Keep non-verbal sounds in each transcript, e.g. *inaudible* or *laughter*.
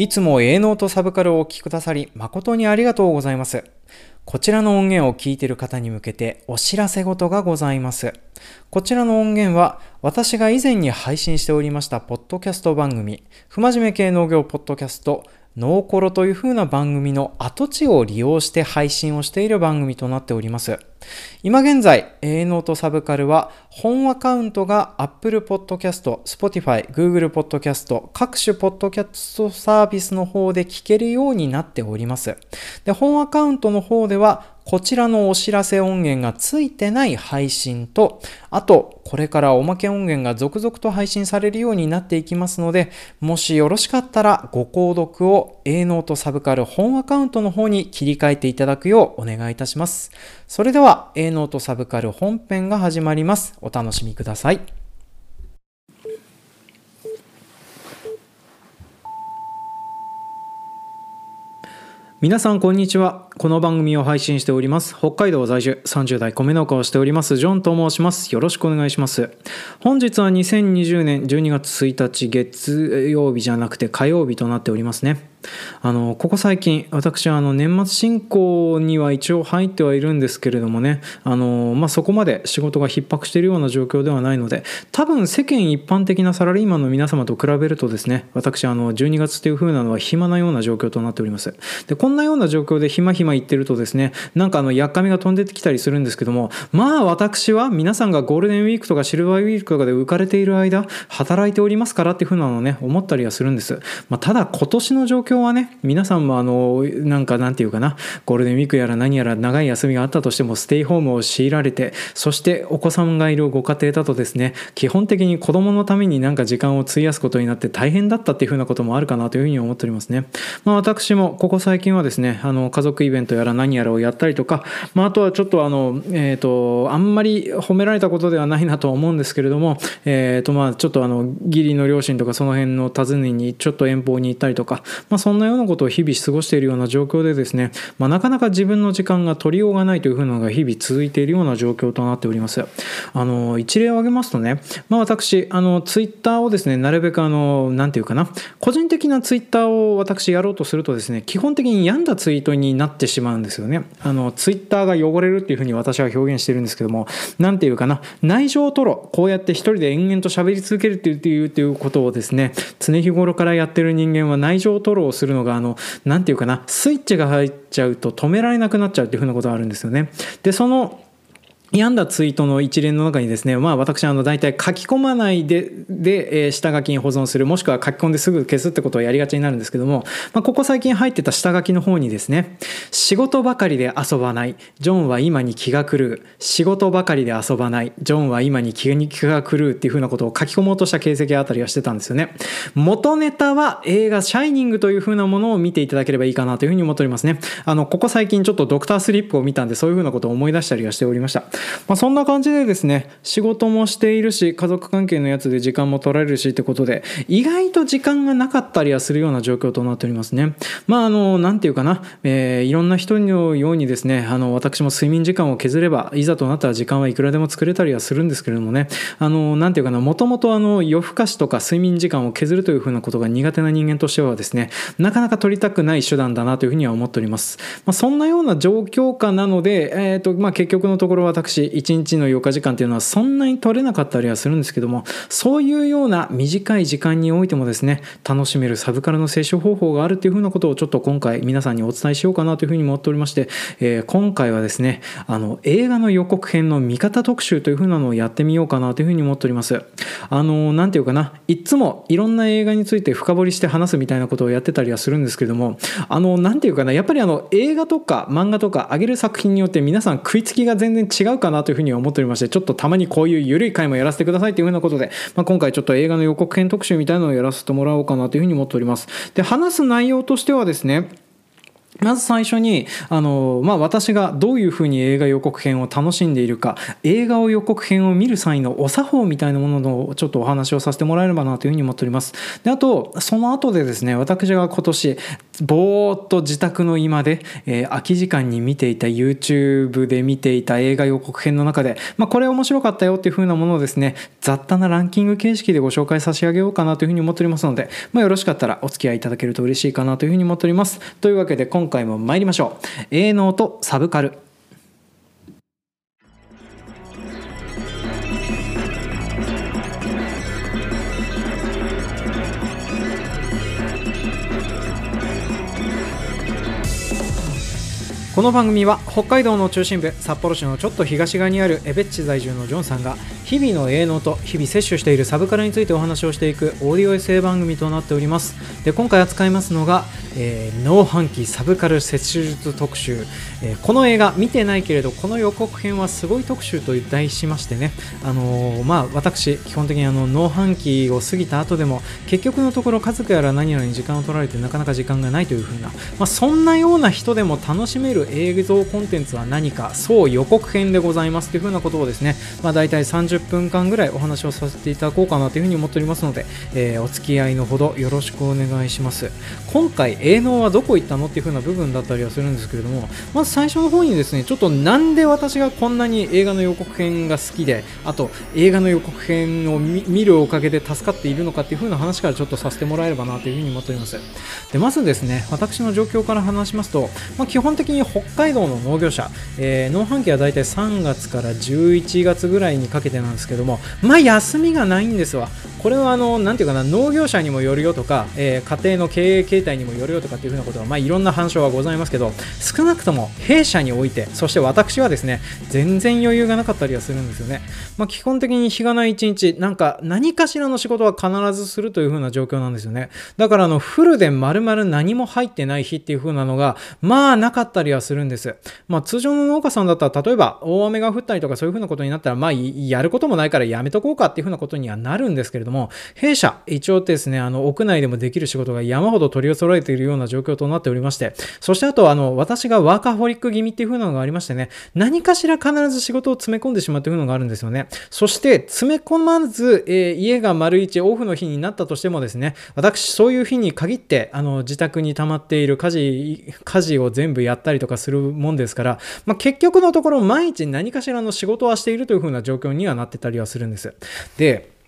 いつも営農とサブカルをお聴きくださり誠にありがとうございます。こちらの音源を聞いている方に向けてお知らせ事がございます。こちらの音源は私が以前に配信しておりましたポッドキャスト番組、不真面目系農業ポッドキャスト、ノーコロという風な番組の跡地を利用して配信をしている番組となっております。今現在、A ノートサブカルは本アカウントが Apple Podcast、Spotify、Google Podcast、各種ポッドキャストサービスの方で聞けるようになっております。で、本アカウントの方ではこちらのお知らせ音源がついてない配信と、あと、これからおまけ音源が続々と配信されるようになっていきますので、もしよろしかったらご購読を A ノートサブカル本アカウントの方に切り替えていただくようお願いいたします。それでは A ノートサブカル本編が始まります。お楽しみください。皆さんこんにちは。この番組を配信しております。北海道在住30代米農家をしておりますジョンと申します。よろしくお願いします。本日は2020年12月1日月曜日じゃなくて火曜日となっておりますね。あのここ最近私はあの年末進行には一応入ってはいるんですけれどもねあの、まあ、そこまで仕事が逼迫しているような状況ではないので多分世間一般的なサラリーマンの皆様と比べるとですね私あの12月という風なのは暇なような状況となっております。でこんなような状況で暇暇言ってるとですねなんかあのやっかみが飛んでてきたりするんですけどもまあ私は皆さんがゴールデンウィークとかシルバーウィークとかで浮かれている間働いておりますからっていう風なのをね思ったりはするんです、まあ、ただ今年の状況はね皆さんもあのなんかなんていうかなゴールデンウィークやら何やら長い休みがあったとしてもステイホームを強いられてそしてお子さんがいるご家庭だとですね基本的に子供のためになんか時間を費やすことになって大変だったっていうふうなこともあるかなというふうに思っておりますね、まあ、私もここ最近はですねあの家族イベントやら何やらをやったりとか、まあ、あとはちょっとあのえっ、ー、とあんまり褒められたことではないなとは思うんですけれどもえっ、ー、とまあちょっとあの義理の両親とかその辺の訪ねにちょっと遠方に行ったりとか、まあ、そんなようなことを日々過ごしているような状況でですね、まあ、なかなか自分の時間が取りようがないというふうなのが日々続いているような状況となっております。あの一例を挙げますとね、まあ、私あのツイッターをですねなるべくあの何て言うかな個人的なツイッターを私やろうとするとですね基本的に病んだツイートになってしまうんですよね。あのツイッターが汚れるっていうふうに私は表現してるんですけども何て言うかな内情を取ろうこうやって一人で延々と喋り続けるっていうっていうことをですね常日頃からやってる人間は内情を取ろうをするのがあの何て言うかなスイッチが入っちゃうと止められなくなっちゃうっていうふうなことがあるんですよね。でその病んだツイートの一連の中にですね、まあ私、あの、大体書き込まないで、で、え、下書きに保存する、もしくは書き込んですぐ消すってことをやりがちになるんですけども、まあ、ここ最近入ってた下書きの方にですね、仕事ばかりで遊ばない、ジョンは今に気が狂う、仕事ばかりで遊ばない、ジョンは今に気が狂うっていうふうなことを書き込もうとした形跡あたりはしてたんですよね。元ネタは映画、シャイニングというふうなものを見ていただければいいかなというふうに思っておりますね。あの、ここ最近ちょっとドクタースリップを見たんで、そういうふうなことを思い出したりはしておりました。まあ、そんな感じでですね仕事もしているし家族関係のやつで時間も取られるしってことで意外と時間がなかったりはするような状況となっておりますね。まああの何て言うかな、えー、いろんな人のようにですねあの私も睡眠時間を削ればいざとなったら時間はいくらでも作れたりはするんですけれどもね。あの何て言うかなもともとあの夜更かしとか睡眠時間を削るというふうなことが苦手な人間としてはですねなかなか取りたくない手段だなというふうには思っております、まあ、そんなような状況下なので、えーとまあ、結局のところ私1日の余暇時間っていうのはそんなに取れなかったりはするんですけどもそういうような短い時間においてもですね楽しめるサブカルの摂取方法があるっていうふうなことをちょっと今回皆さんにお伝えしようかなというふうに思っておりまして、えー、今回はですねあの映画の予告編の見方特集というふうなのをやってみようかなというふうに思っております。あの何て言うかないつもいろんな映画について深掘りして話すみたいなことをやってたりはするんですけどもあの何て言うかなやっぱりあの映画とか漫画とか上げる作品によって皆さん食いつきが全然違うかなというふうに思っておりましてちょっとたまにこういう緩い回もやらせてくださいというふうなことで、まあ、今回ちょっと映画の予告編特集みたいなのをやらせてもらおうかなというふうに思っております。で、話す内容としてはですね、まず最初にあの、まあ、私がどういうふうに映画予告編を楽しんでいるか映画を予告編を見る際のお作法みたいなもののちょっとお話をさせてもらえればなというふうに思っております。であとその後でですね私が今年ぼーっと自宅の居間で、えー空き時間に見ていた YouTube で見ていた映画予告編の中で、まあ、これ面白かったよっていう風なものをですね雑多なランキング形式でご紹介差し上げようかなというふうに思っておりますので、まあ、よろしかったらお付き合いいただけると嬉しいかなというふうに思っております。というわけで今回も参りましょう。営農とサブカル。この番組は北海道の中心部札幌市のちょっと東側にあるエベッチ在住のジョンさんが日々の営農と日々摂取しているサブカルについてお話をしていくオーディオエッセイ番組となっております。で今回扱いますのが、えー、農飯器サブカル摂取術特集、えーこの映画見てないけれどこの予告編はすごい特集と題しましてね。あのーまあ私基本的にあの農飯器を過ぎた後でも結局のところ家族やら何やらに時間を取られてなかなか時間がないというふうな、まあ、そんなような人でも楽しめる映像コンテンツは何かそう予告編でございますというふうなことをですね、まあ、大体30分間ぐらいお話をさせていただこうかなというふうに思っておりますので、えーお付き合いのほどよろしくお願いします。今回営農はどこ行ったのっていうふうな部分だったりはするんですけれどもまず最初の方にですねちょっとなんで私がこんなに映画の予告編が好きであと映画の予告編を見るおかげで助かっているのかっていう風な話からちょっとさせてもらえればなというふうに思っております。でまずですね私の状況から話しますと、まあ、基本的に北海道の農業者、えー農飯期はだいたい3月から11月ぐらいにかけてなんなんですけどもまあ休みがないんですわ。これはあのなていうかな農業者にもよるよとか、えー家庭の経営形態にもよるよとかっていうふうなことはまあいろんな反証はございますけど少なくとも弊社においてそして私はですね全然余裕がなかったりはするんですよね、まあ、基本的に日がない一日なんか何かしらの仕事は必ずするというふうな状況なんですよね。だからあのフルで丸々何も入ってない日っていう風なのがまあなかったりはするんです。まあ通常の農家さんだったら例えば大雨が降ったりとかそういう風なことになったらまあやることこともないからやめとこうかっていう風なことにはなるんですけれども弊社一応ですねあの屋内でもできる仕事が山ほど取り揃えているような状況となっておりましてそしてあとあの私がワーカホリック気味っていう風なのがありましてね何かしら必ず仕事を詰め込んでしまうというのがあるんですよね。そして詰め込まず、えー家が丸一オフの日になったとしてもですね私そういう日に限ってあの自宅に溜まっている家事家事を全部やったりとかするもんですから、まあ、結局のところ毎日何かしらの仕事はしているという風な状況にはなってってたりはするんですで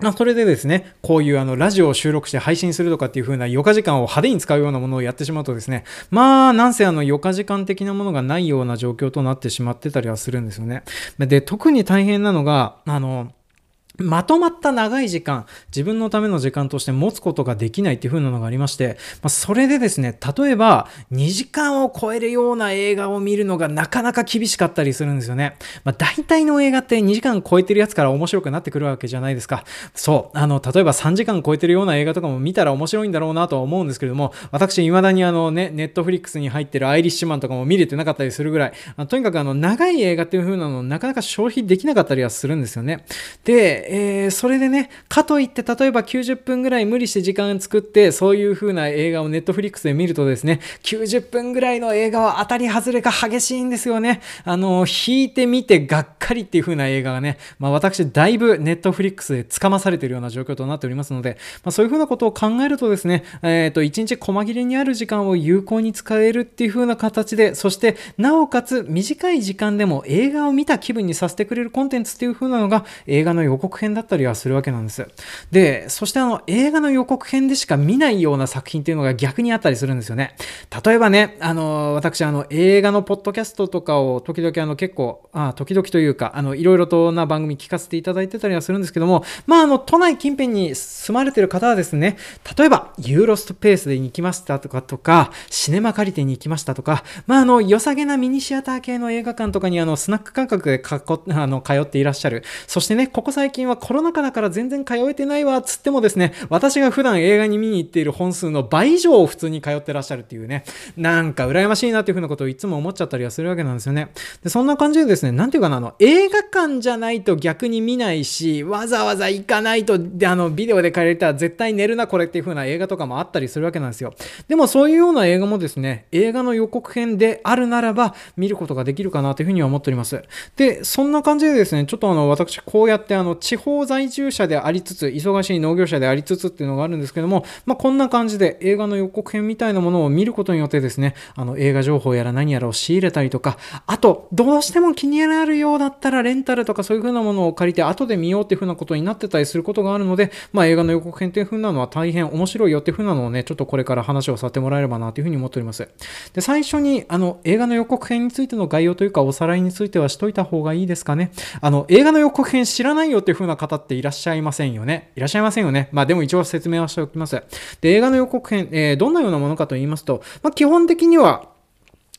まあ、それでですね、こういうあのラジオを収録して配信するとかっていう風な余暇時間を派手に使うようなものをやってしまうとですね、まあ、なんせあの余暇時間的なものがないような状況となってしまってたりはするんですよね。で、特に大変なのが、あの、まとまった長い時間、自分のための時間として持つことができないっていう風なのがありまして、まあ、それでですね、例えば2時間を超えるような映画を見るのがなかなか厳しかったりするんですよね。まあ、大体の映画って2時間超えてるやつから面白くなってくるわけじゃないですか。そう、あの、例えば3時間超えてるような映画とかも見たら面白いんだろうなとは思うんですけれども、私、未だにあのね、ネットフリックスに入ってるアイリッシュマンとかも見れてなかったりするぐらい、あとにかくあの、長い映画っていう風なのなかなか消費できなかったりはするんですよね。で、えーそれでね、かといって、例えば90分ぐらい無理して時間作って、そういう風な映画をネットフリックスで見るとですね、90分ぐらいの映画は当たり外れが激しいんですよね。あの、引いてみてがっかりっていう風な映画がね、まあ私、だいぶネットフリックスでつかまされているような状況となっておりますので、まあそういう風なことを考えるとですね、えっ、と、1日細切れにある時間を有効に使えるっていう風な形で、そして、なおかつ短い時間でも映画を見た気分にさせてくれるコンテンツっていう風なのが映画の予告編だったりはするわけなんです。で、そしてあの映画の予告編でしか見ないような作品っていうのが逆にあったりするんですよね。例えばね、あの、私あの映画のポッドキャストとかを時々あの結構、あ時々というか、あの、いろいろとな番組聞かせていただいてたりはするんですけども、まああの、都内近辺に住まれてる方はですね、例えば、ユーロストペースでに行きましたとかとか、シネマ借りてに行きましたとか、まああの、良さげなミニシアター系の映画館とかにあの、スナック感覚でかっこあの通っていらっしゃる。そしてね、ここ最近はコロナ禍だから全然通えてないわ、つってもですね、私が普段映画に見に行っている本数の倍以上を普通に通ってらっしゃるっていうね、なんか羨ましいなっていうふうなことをいつも思っちゃったりはするわけなんですよね。で、そんな感じでですね、なんていうかな、あの、映画館じゃないと逆に見ないし、わざわざ行かないと、で、あの、ビデオで借りれたら絶対寝るな、これっていう風な映画とかもあったりするわけなんですよ。でもそういうような映画もですね、映画の予告編であるならば見ることができるかなというふうには思っております。で、そんな感じでですね、ちょっとあの、私こうやってあの、地方在住者でありつつ、忙しい農業者でありつつっていうのがあるんですけども、まあ、こんな感じで映画の予告編みたいなものを見ることによってですね、あの映画情報やら何やらを仕入れたりとか、あと、どうしても気になるようだったらレンタルとかそういう風なものを借りて後で見ようっていう風なことになってたりすることがあるので、まあ、映画の予告編っていう風なのは大変面白いよっていう風なのをね、ちょっとこれから話をさせてもらえればなという風に思っております。で、最初にあの映画の予告編についての概要というかおさらいについてはしといた方がいいですかね。あの、映画の予告編知らないよっていう風な方っていらっしゃいませんよね。いらっしゃいませんよね。まあでも一応説明はしておきます。で、映画の予告編、えー、どんなようなものかと言いますと、まあ基本的には、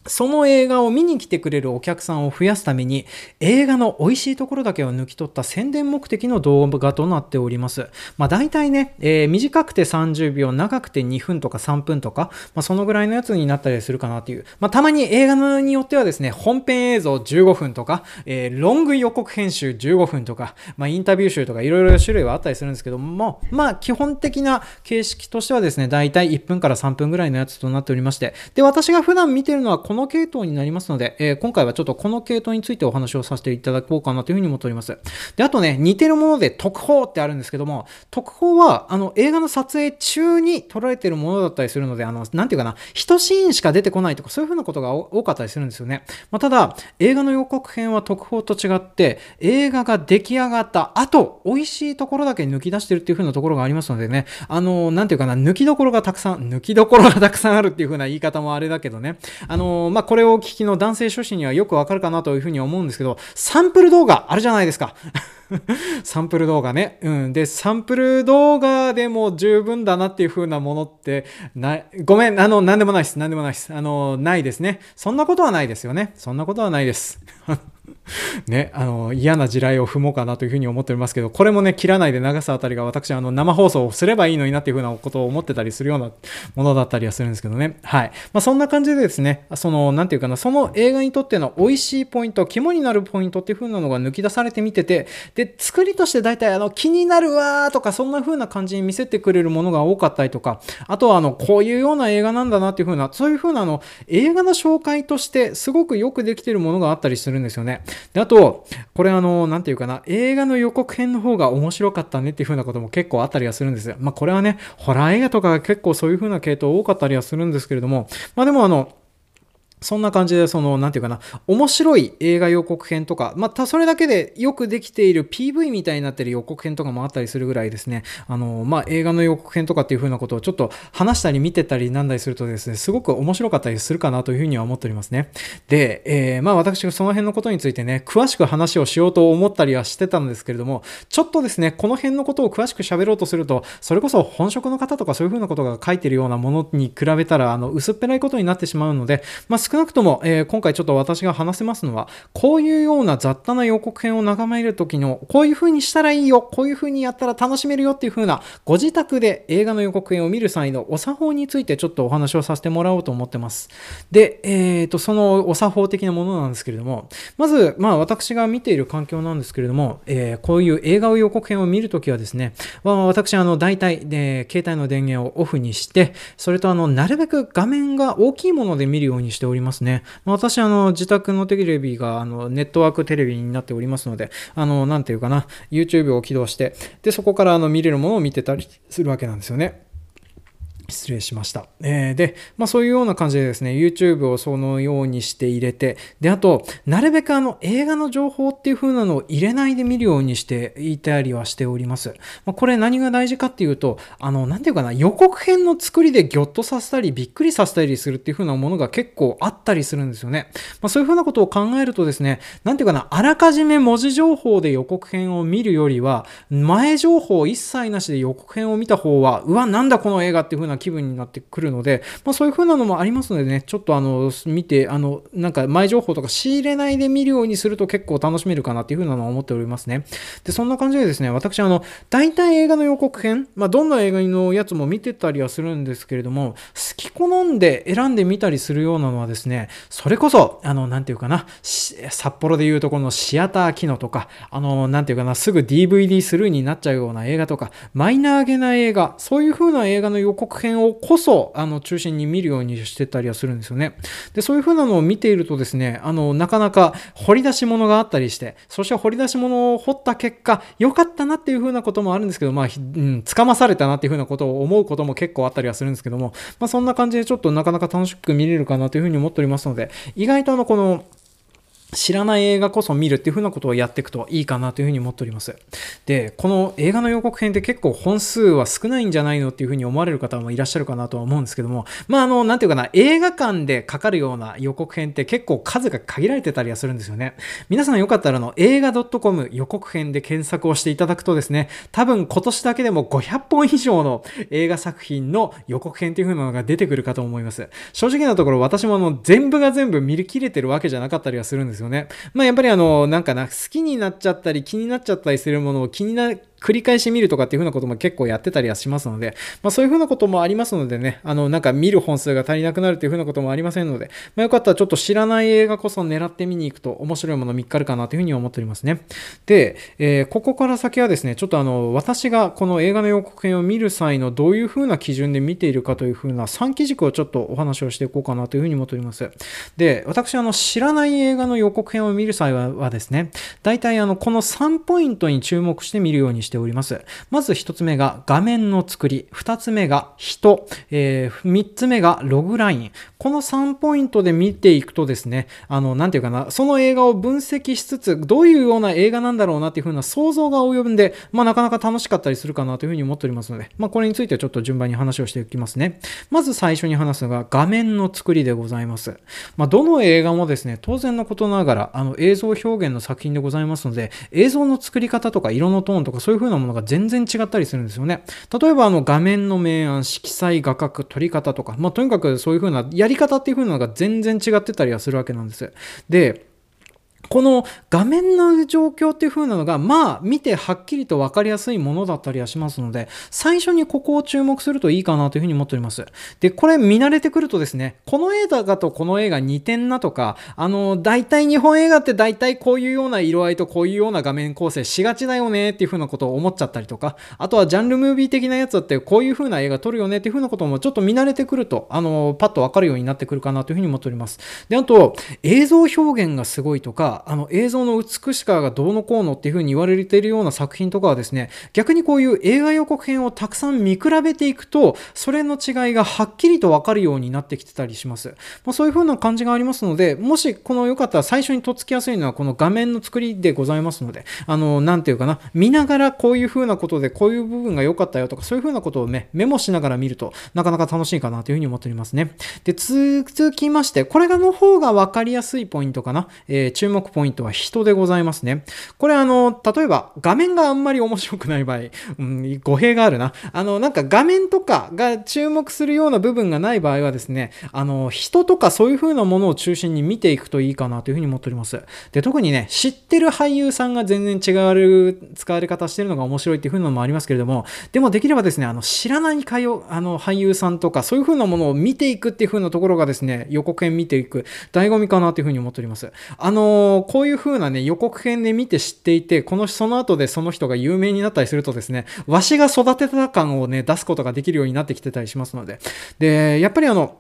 その映画を見に来てくれるお客さんを増やすために映画の美味しいところだけを抜き取った宣伝目的の動画となっております。まあ大体ね、えー、短くて30秒、長くて2分とか3分とか、まあそのぐらいのやつになったりするかなっていう。まあたまに映画によってはですね、本編映像15分とか、えー、ロング予告編集15分とか、まあインタビュー集とかいろいろ種類はあったりするんですけども、まあ基本的な形式としてはですね、大体1分から3分ぐらいのやつとなっておりまして、で、私が普段見てるのはこの系統になりますので、えー、今回はちょっとこの系統についてお話をさせていただこうかなというふうに思っております。で、あとね、似てるもので特報ってあるんですけども、特報は、あの、映画の撮影中に撮られてるものだったりするので、あの、なんていうかな、一シーンしか出てこないとか、そういうふうなことが多かったりするんですよね。まあ、ただ、映画の予告編は特報と違って、映画が出来上がった後、美味しいところだけ抜き出してるっていうふうなところがありますのでね、あの、なんていうかな、抜きどころがたくさん、抜きどころがたくさんあるっていうふうな言い方もあれだけどね、あの、まあ、これを聞きの男性初心にはよくわかるかなというふうに思うんですけど、サンプル動画あるじゃないですか。*laughs* サンプル動画ね。うん。で、サンプル動画でも十分だなっていう風なものってない、ごめん、あの、なんでもないです。なんでもないです。あの、ないですね。そんなことはないですよね。そんなことはないです。*laughs* ね、あの、嫌な地雷を踏もうかなというふうに思っておりますけど、これもね、切らないで流すあたりが私、あの、生放送をすればいいのになっていうふうなことを思ってたりするようなものだったりはするんですけどね。はい。まあ、そんな感じでですね、その、なんていうかな、その映画にとっての美味しいポイント、肝になるポイントっていうふうなのが抜き出されてみてて、で、作りとして大体、あの、気になるわーとか、そんな風な感じに見せてくれるものが多かったりとか、あとは、あの、こういうような映画なんだなっていう風な、そういう風な、あの、映画の紹介として、すごくよくできてるものがあったりするんですよね。で、あと、これあの、なんていうかな、映画の予告編の方が面白かったねっていう風なことも結構あったりはするんですよ。まあこれはね、ホラー映画とかが結構そういう風な系統多かったりはするんですけれども、まあでもあの、そんな感じで、その、なんていうかな、面白い映画予告編とか、またそれだけでよくできている PV みたいになってる予告編とかもあったりするぐらいですね、あの、まあ、映画の予告編とかっていう風なことをちょっと話したり見てたりなんだりするとですね、すごく面白かったりするかなというふうには思っておりますね。で、えー、まあ私がその辺のことについてね、詳しく話をしようと思ったりはしてたんですけれども、ちょっとですね、この辺のことを詳しく喋ろうとすると、それこそ本職の方とかそういう風なことが書いてるようなものに比べたら、あの、薄っぺらいことになってしまうので、まあ少なくとも、えー今回ちょっと私が話せますのは、こういうような雑多な予告編を眺めるときの、こういう風にしたらいいよ、こういう風にやったら楽しめるよっていう風な、ご自宅で映画の予告編を見る際のお作法についてちょっとお話をさせてもらおうと思ってます。で、えっ、ー、と、そのお作法的なものなんですけれども、まず、まあ私が見ている環境なんですけれども、えー、こういう映画を予告編を見るときはですね、まあ、私、あの、大体で、携帯の電源をオフにして、それとあの、なるべく画面が大きいもので見るようにしておりますね。まあ私、あの、自宅のテレビが、あの、ネットワークテレビになっておりますので、あの、なんていうかな、YouTube を起動して、で、そこから、あの、見れるものを見てたりするわけなんですよね。失礼しました。えー、で、まあそういうような感じでですね、YouTube をそのようにして入れて、で、あと、なるべくあの映画の情報っていう風なのを入れないで見るようにしていたりはしております。まあ、これ何が大事かっていうと、あの、なんていうかな、予告編の作りでギョッとさせたり、びっくりさせたりするっていう風なものが結構あったりするんですよね。まあそういう風なことを考えるとですね、なんていうかな、あらかじめ文字情報で予告編を見るよりは、前情報一切なしで予告編を見た方は、うわ、なんだこの映画っていう風な気分になってくるので、まあ、そういう風なのもありますのでね、ちょっとあの、見て、あの、なんか前情報とか仕入れないで見るようにすると結構楽しめるかなっていう風なのは思っておりますね。で、そんな感じでですね、私あの、大体映画の予告編、まあ、どんな映画のやつも見てたりはするんですけれども、好き好んで選んでみたりするようなのはですね、それこそ、あの、なんていうかな、札幌でいうところのシアター機能とか、あの、なんていうかな、すぐ DVD スルーになっちゃうような映画とか、マイナーげな映画、そういう風な映画の予告編をこそ、あの、中心に見るようにしてたりはするんですよね。で、そういう風なのを見ているとですね、あの、なかなか掘り出し物があったりして、そして掘り出し物を掘った結果、良かったなっていう風なこともあるんですけど、まあ、うん、つかまされたなっていう風なことを思うことも結構あったりはするんですけども、まあ、そんな感じでちょっとなかなか楽しく見れるかなという風に思っておりますので、意外とあの、この、知らない映画こそ見るっていう風なことをやっていくといいかなというふうに思っております。で、この映画の予告編って結構本数は少ないんじゃないのっていうふうに思われる方もいらっしゃるかなとは思うんですけども、まあ、あの、なんていうかな、映画館でかかるような予告編って結構数が限られてたりはするんですよね。皆さんよかったらあの、映画 .com 予告編で検索をしていただくとですね、多分今年だけでも500本以上の映画作品の予告編っていう風なのが出てくるかと思います。正直なところ私もあの、全部が全部見切れてるわけじゃなかったりはするんですよね。まあ、やっぱりあの、なんかな、好きになっちゃったり気になっちゃったりするものを気にな、繰り返し見るとかっていう風なことも結構やってたりはしますので、まあそういう風なこともありますのでね、あの、なんか見る本数が足りなくなるっていう風なこともありませんので、まあよかったらちょっと知らない映画こそ狙って見に行くと面白いもの見っかるかなという風に思っておりますね。で、えー、ここから先はですね、ちょっとあの、私がこの映画の予告編を見る際のどういう風な基準で見ているかという風な3基軸をちょっとお話をしていこうかなという風に思っております。で、私あの、知らない映画の予告編を見る際はですね、大体あの、この3ポイントに注目して見るようにしてしております。まず1つ目が画面の作り、2つ目が人、えー、3つ目がログライン。この3ポイントで見ていくとですね、あの、なんていうかな、その映画を分析しつつ、どういうような映画なんだろうなっていう風な想像が及んで、まあなかなか楽しかったりするかなというふうに思っておりますので、まあこれについてちょっと順番に話をしていきますね。まず最初に話すのが画面の作りでございます。まあどの映画もですね、当然のことながら、あの映像表現の作品でございますので、映像の作り方とか色のトーンとかそういう風なものが全然違ったりするんですよね。例えばあの画面の明暗、色彩、画角、撮り方とか、まあ、とにかくそういう風なやり方っていう風なのが全然違ってたりはするわけなんです。で、この画面の状況っていう風なのが、まあ、見てはっきりと分かりやすいものだったりはしますので、最初にここを注目するといいかなという風に思っております。で、これ見慣れてくるとですね、この映画とこの映画似てんなとか、あの、大体日本映画って大体こういうような色合いとこういうような画面構成しがちだよねっていう風なことを思っちゃったりとか、あとはジャンルムービー的なやつだってこういう風な映画撮るよねっていう風なこともちょっと見慣れてくると、あの、パッと分かるようになってくるかなという風に思っております。で、あと、映像表現がすごいとか、あの映像の美しさがどうのこうのっていう風に言われているような作品とかはですね、逆にこういう映画予告編をたくさん見比べていくと、それの違いがはっきりとわかるようになってきてたりします。まあ、そういう風な感じがありますので、もしこのよかったら最初にとっつきやすいのはこの画面の作りでございますので、あの、なんていうかな、見ながらこういう風なことでこういう部分が良かったよとか、そういう風なことをね、メモしながら見るとなかなか楽しいかなという風に思っておりますね。で、続きまして、これがの方がわかりやすいポイントかな。えー、注目ポイントは人でございますね。これあの、例えば画面があんまり面白くない場合、うん、語弊があるな。あの、なんか画面とかが注目するような部分がない場合はですね、あの、人とかそういう風なものを中心に見ていくといいかなというふうに思っております。で、特にね、知ってる俳優さんが全然違う使われ方してるのが面白いっていう風なのもありますけれども、でもできればですね、あの、知らないかよあの俳優さんとかそういう風なものを見ていくっていう風なところがですね、予告編見ていく醍醐味かなという風に思っております。あのこういう風なね、予告編で見て知っていて、このその後でその人が有名になったりするとですね、わしが育てた感をね、出すことができるようになってきてたりしますので。で、やっぱりあの、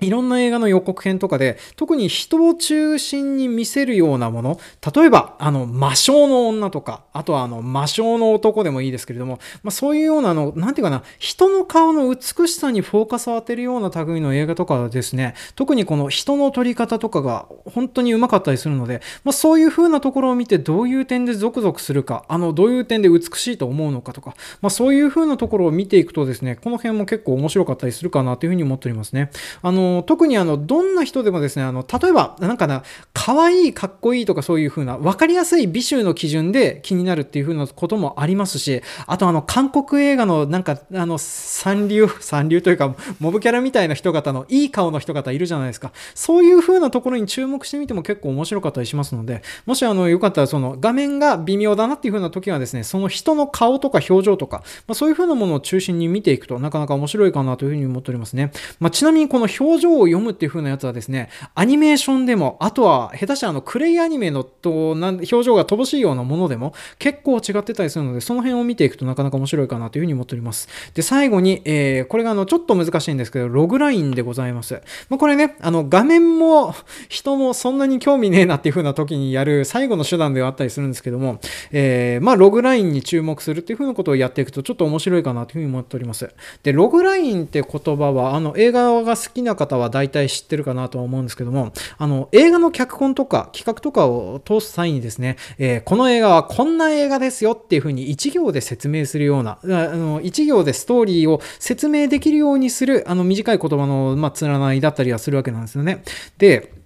いろんな映画の予告編とかで、特に人を中心に見せるようなもの、例えば、あの、魔性の女とか、あとはあの、魔性の男でもいいですけれども、まあ、そういうようなあの、なんていうかな、人の顔の美しさにフォーカスを当てるような類の映画とかですね、特にこの人の撮り方とかが本当にうまかったりするので、まあ、そういう風なところを見てどういう点でゾクゾクするか、あの、どういう点で美しいと思うのかとか、まあ、そういう風なところを見ていくとですね、この辺も結構面白かったりするかなというふうに思っておりますね。あの、特にあの、どんな人でもですね、あの、例えば、なんかな、可愛い、かっこいいとかそういう風な、分かりやすい美醜の基準で気になるっていう風なこともありますし、あとあの、韓国映画のなんか、あの、三流、*laughs* 三流というか、モブキャラみたいな人方のいい顔の人方いるじゃないですか。そういう風なところに注目してみても結構面白かったりしますので、もしあの、よかったらその、画面が微妙だなっていう風な時はですね、その人の顔とか表情とか、まあ、そういう風なものを中心に見ていくとなかなか面白いかなという風に思っておりますね。まあ、ちなみにこの表情を読むっていう風なやつはですね、アニメーションでも、あとは下手したあのクレイアニメのとな表情が乏しいようなものでも結構違ってたりするので、その辺を見ていくとなかなか面白いかなというふうに思っております。で、最後に、えー、これがあのちょっと難しいんですけど、ログラインでございます。まあ、これね、あの画面も人もそんなに興味ねえなっていう風な時にやる最後の手段ではあったりするんですけども、えー、まあログラインに注目するっていう風なことをやっていくとちょっと面白いかなというふうに思っております。で、ログラインって言葉は、あの映画が好きな方方は大体知ってるかなとは思うんですけども、あの映画の脚本とか企画とかを通す際にですね、えー、この映画はこんな映画ですよっていうふうに一行で説明するような、あの一行でストーリーを説明できるようにする、あの短い言葉の、まあ、連ないだったりはするわけなんですよね。で、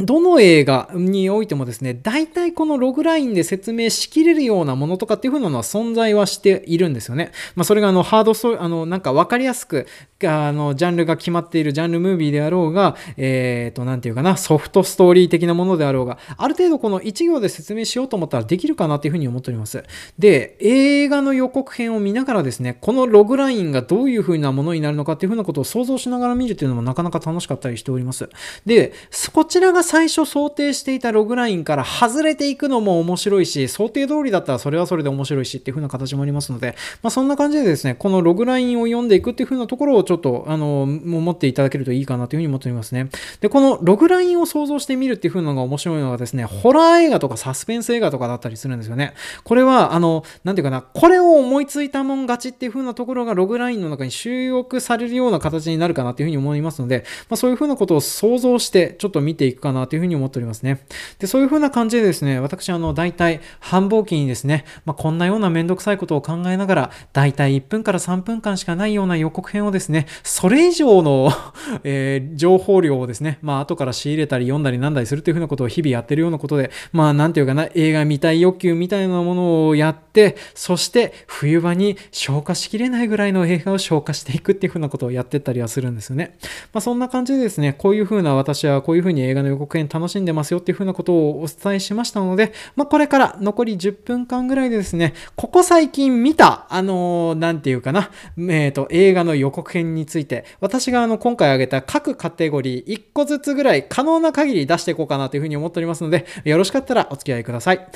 どの映画においてもですね、大体このログラインで説明しきれるようなものとかっていう風なのは存在はしているんですよね。まあ、それがあのハードソあの、なんか分かりやすく、あの、ジャンルが決まっているジャンルムービーであろうが、えっ、ー、と、なんていうかな、ソフトストーリー的なものであろうが、ある程度この1行で説明しようと思ったらできるかなっていう風に思っております。で、映画の予告編を見ながらですね、このログラインがどういう風なものになるのかっていう風なことを想像しながら見るっていうのもなかなか楽しかったりしております。で、こちらが最初想定していたログラインから外れていくのも面白いし、想定通りだったらそれはそれで面白いしっていう風な形もありますので、まあ、そんな感じでですね、このログラインを読んでいくっていう風なところをちょっと、あの、持っていただけるといいかなという風に思っておりますね。で、このログラインを想像してみるっていう風なのが面白いのがですね、ホラー映画とかサスペンス映画とかだったりするんですよね。これは、あの、なんていうかな、これを思いついたもん勝ちっていう風なところがログラインの中に収録されるような形になるかなという風に思いますので、まあ、そういう風なことを想像してちょっと見ていくかなという風に思っておりますね。で、そういう風な感じでですね、私、あの、大体、繁忙期にですね、まあ、こんなようなめんどくさいことを考えながら、大体1分から3分間しかないような予告編をですね、それ以上の *laughs* えー、情報量をですね、まあ、後から仕入れたり読んだりなんだりするという風なことを日々やってるようなことで、まあ、なんていうかな、映画見たい欲求みたいなものをやって、そして冬場に消化しきれないぐらいの映画を消化していくっていう風なことをやってったりはするんですよね。まあ、そんな感じでですね、こういう風な私はこういう風に映画の予告園楽しんでますよっていうふうなことをお伝えしましたので、まあ、これから残り10分間ぐらいでですね、ここ最近見た、あのー、なんていうかな、えっ、ー、と、映画の予告編について、私があの、今回挙げた各カテゴリー1個ずつぐらい可能な限り出していこうかなというふうに思っておりますので、よろしかったらお付き合いください。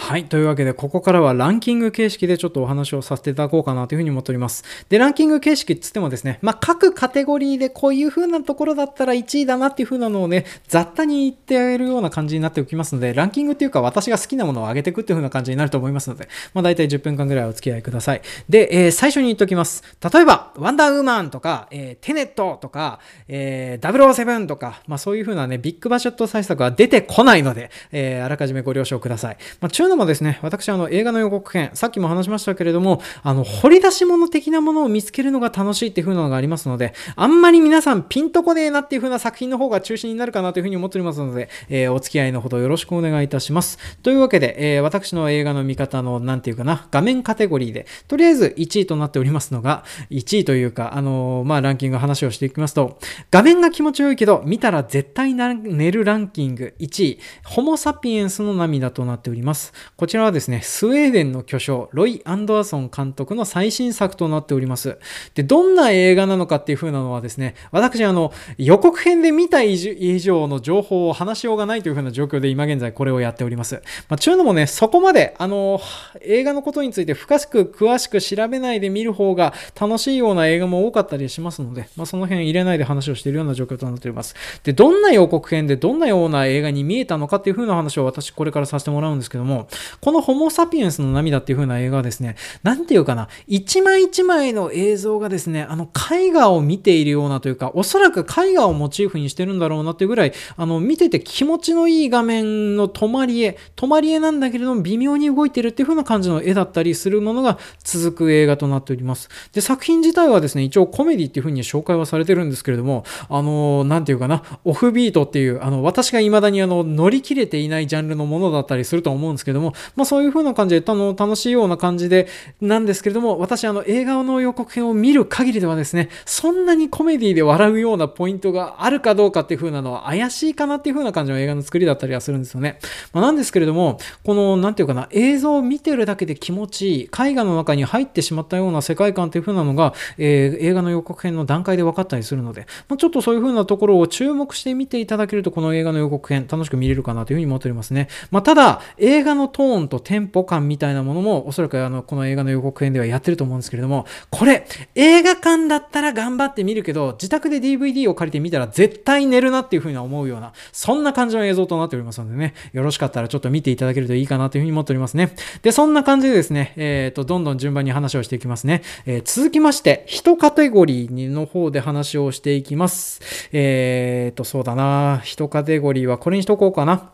はい。というわけで、ここからはランキング形式でちょっとお話をさせていただこうかなというふうに思っております。で、ランキング形式っつってもですね、まあ、各カテゴリーでこういう風なところだったら1位だなっていう風なのをね、雑多に言ってあげるような感じになっておきますので、ランキングっていうか私が好きなものを上げていくっていう風な感じになると思いますので、まあ、大体10分間ぐらいお付き合いください。で、えー、最初に言っておきます。例えば、ワンダーウーマンとか、えー、テネットとか、えー、007とか、まあ、そういう風なね、ビッグバジェット対策は出てこないので、えー、あらかじめご了承ください。まあ、のもですね、私あの映画の予告編、さっきも話しましたけれども、あの、掘り出し物的なものを見つけるのが楽しいっていう風なのがありますので、あんまり皆さんピンとこねえなっていう風な作品の方が中心になるかなという風に思っておりますので、えー、お付き合いのほどよろしくお願いいたします。というわけで、えー、私の映画の見方の、なんていうかな、画面カテゴリーで、とりあえず1位となっておりますのが、1位というか、あのー、まあ、ランキング話をしていきますと、画面が気持ちよいけど、見たら絶対寝るランキング1位、ホモ・サピエンスの涙となっております。こちらはですね、スウェーデンの巨匠、ロイ・アンドアソン監督の最新作となっております。で、どんな映画なのかっていう風なのはですね、私、あの、予告編で見た以上の情報を話しようがないという風な状況で今現在これをやっております。まあ、ちゅうのもね、そこまで、あの、映画のことについて深く詳しく調べないで見る方が楽しいような映画も多かったりしますので、まあ、その辺入れないで話をしているような状況となっております。で、どんな予告編でどんなような映画に見えたのかっていう風な話を私これからさせてもらうんですけども、このホモ・サピエンスの涙っていう風な映画はですね、なんていうかな、一枚一枚の映像がですね、あの絵画を見ているようなというか、おそらく絵画をモチーフにしてるんだろうなっていうぐらい、あの、見てて気持ちのいい画面の止まり絵、止まり絵なんだけれども微妙に動いてるっていう風な感じの絵だったりするものが続く映画となっております。で、作品自体はですね、一応コメディっていう風に紹介はされてるんですけれども、あの、なんていうかな、オフビートっていう、あの、私が未だにあの、乗り切れていないジャンルのものだったりすると思うんですけどれども、まあそういう風な感じで、あの、楽しいような感じで、なんですけれども、私、あの、映画の予告編を見る限りではですね、そんなにコメディで笑うようなポイントがあるかどうかっていう風なのは怪しいかなっていう風な感じの映画の作りだったりはするんですよね。まあ、なんですけれども、この、なんていうかな、映像を見てるだけで気持ちいい、絵画の中に入ってしまったような世界観っていう風なのが、えー、映画の予告編の段階で分かったりするので、まあ、ちょっとそういう風なところを注目して見ていただけると、この映画の予告編楽しく見れるかなという風に思っておりますね。まあ、ただ、映画ののトーンとテンポ感みたいなものも、おそらくあの、この映画の予告編ではやってると思うんですけれども、これ、映画館だったら頑張って見るけど、自宅で DVD を借りてみたら絶対寝るなっていう風に思うような、そんな感じの映像となっておりますのでね、よろしかったらちょっと見ていただけるといいかなという風に思っておりますね。で、そんな感じでですね、えっ、ー、と、どんどん順番に話をしていきますね。えー、続きまして、1カテゴリーの方で話をしていきます。えっ、ー、と、そうだな、1カテゴリーはこれにしとこうかな。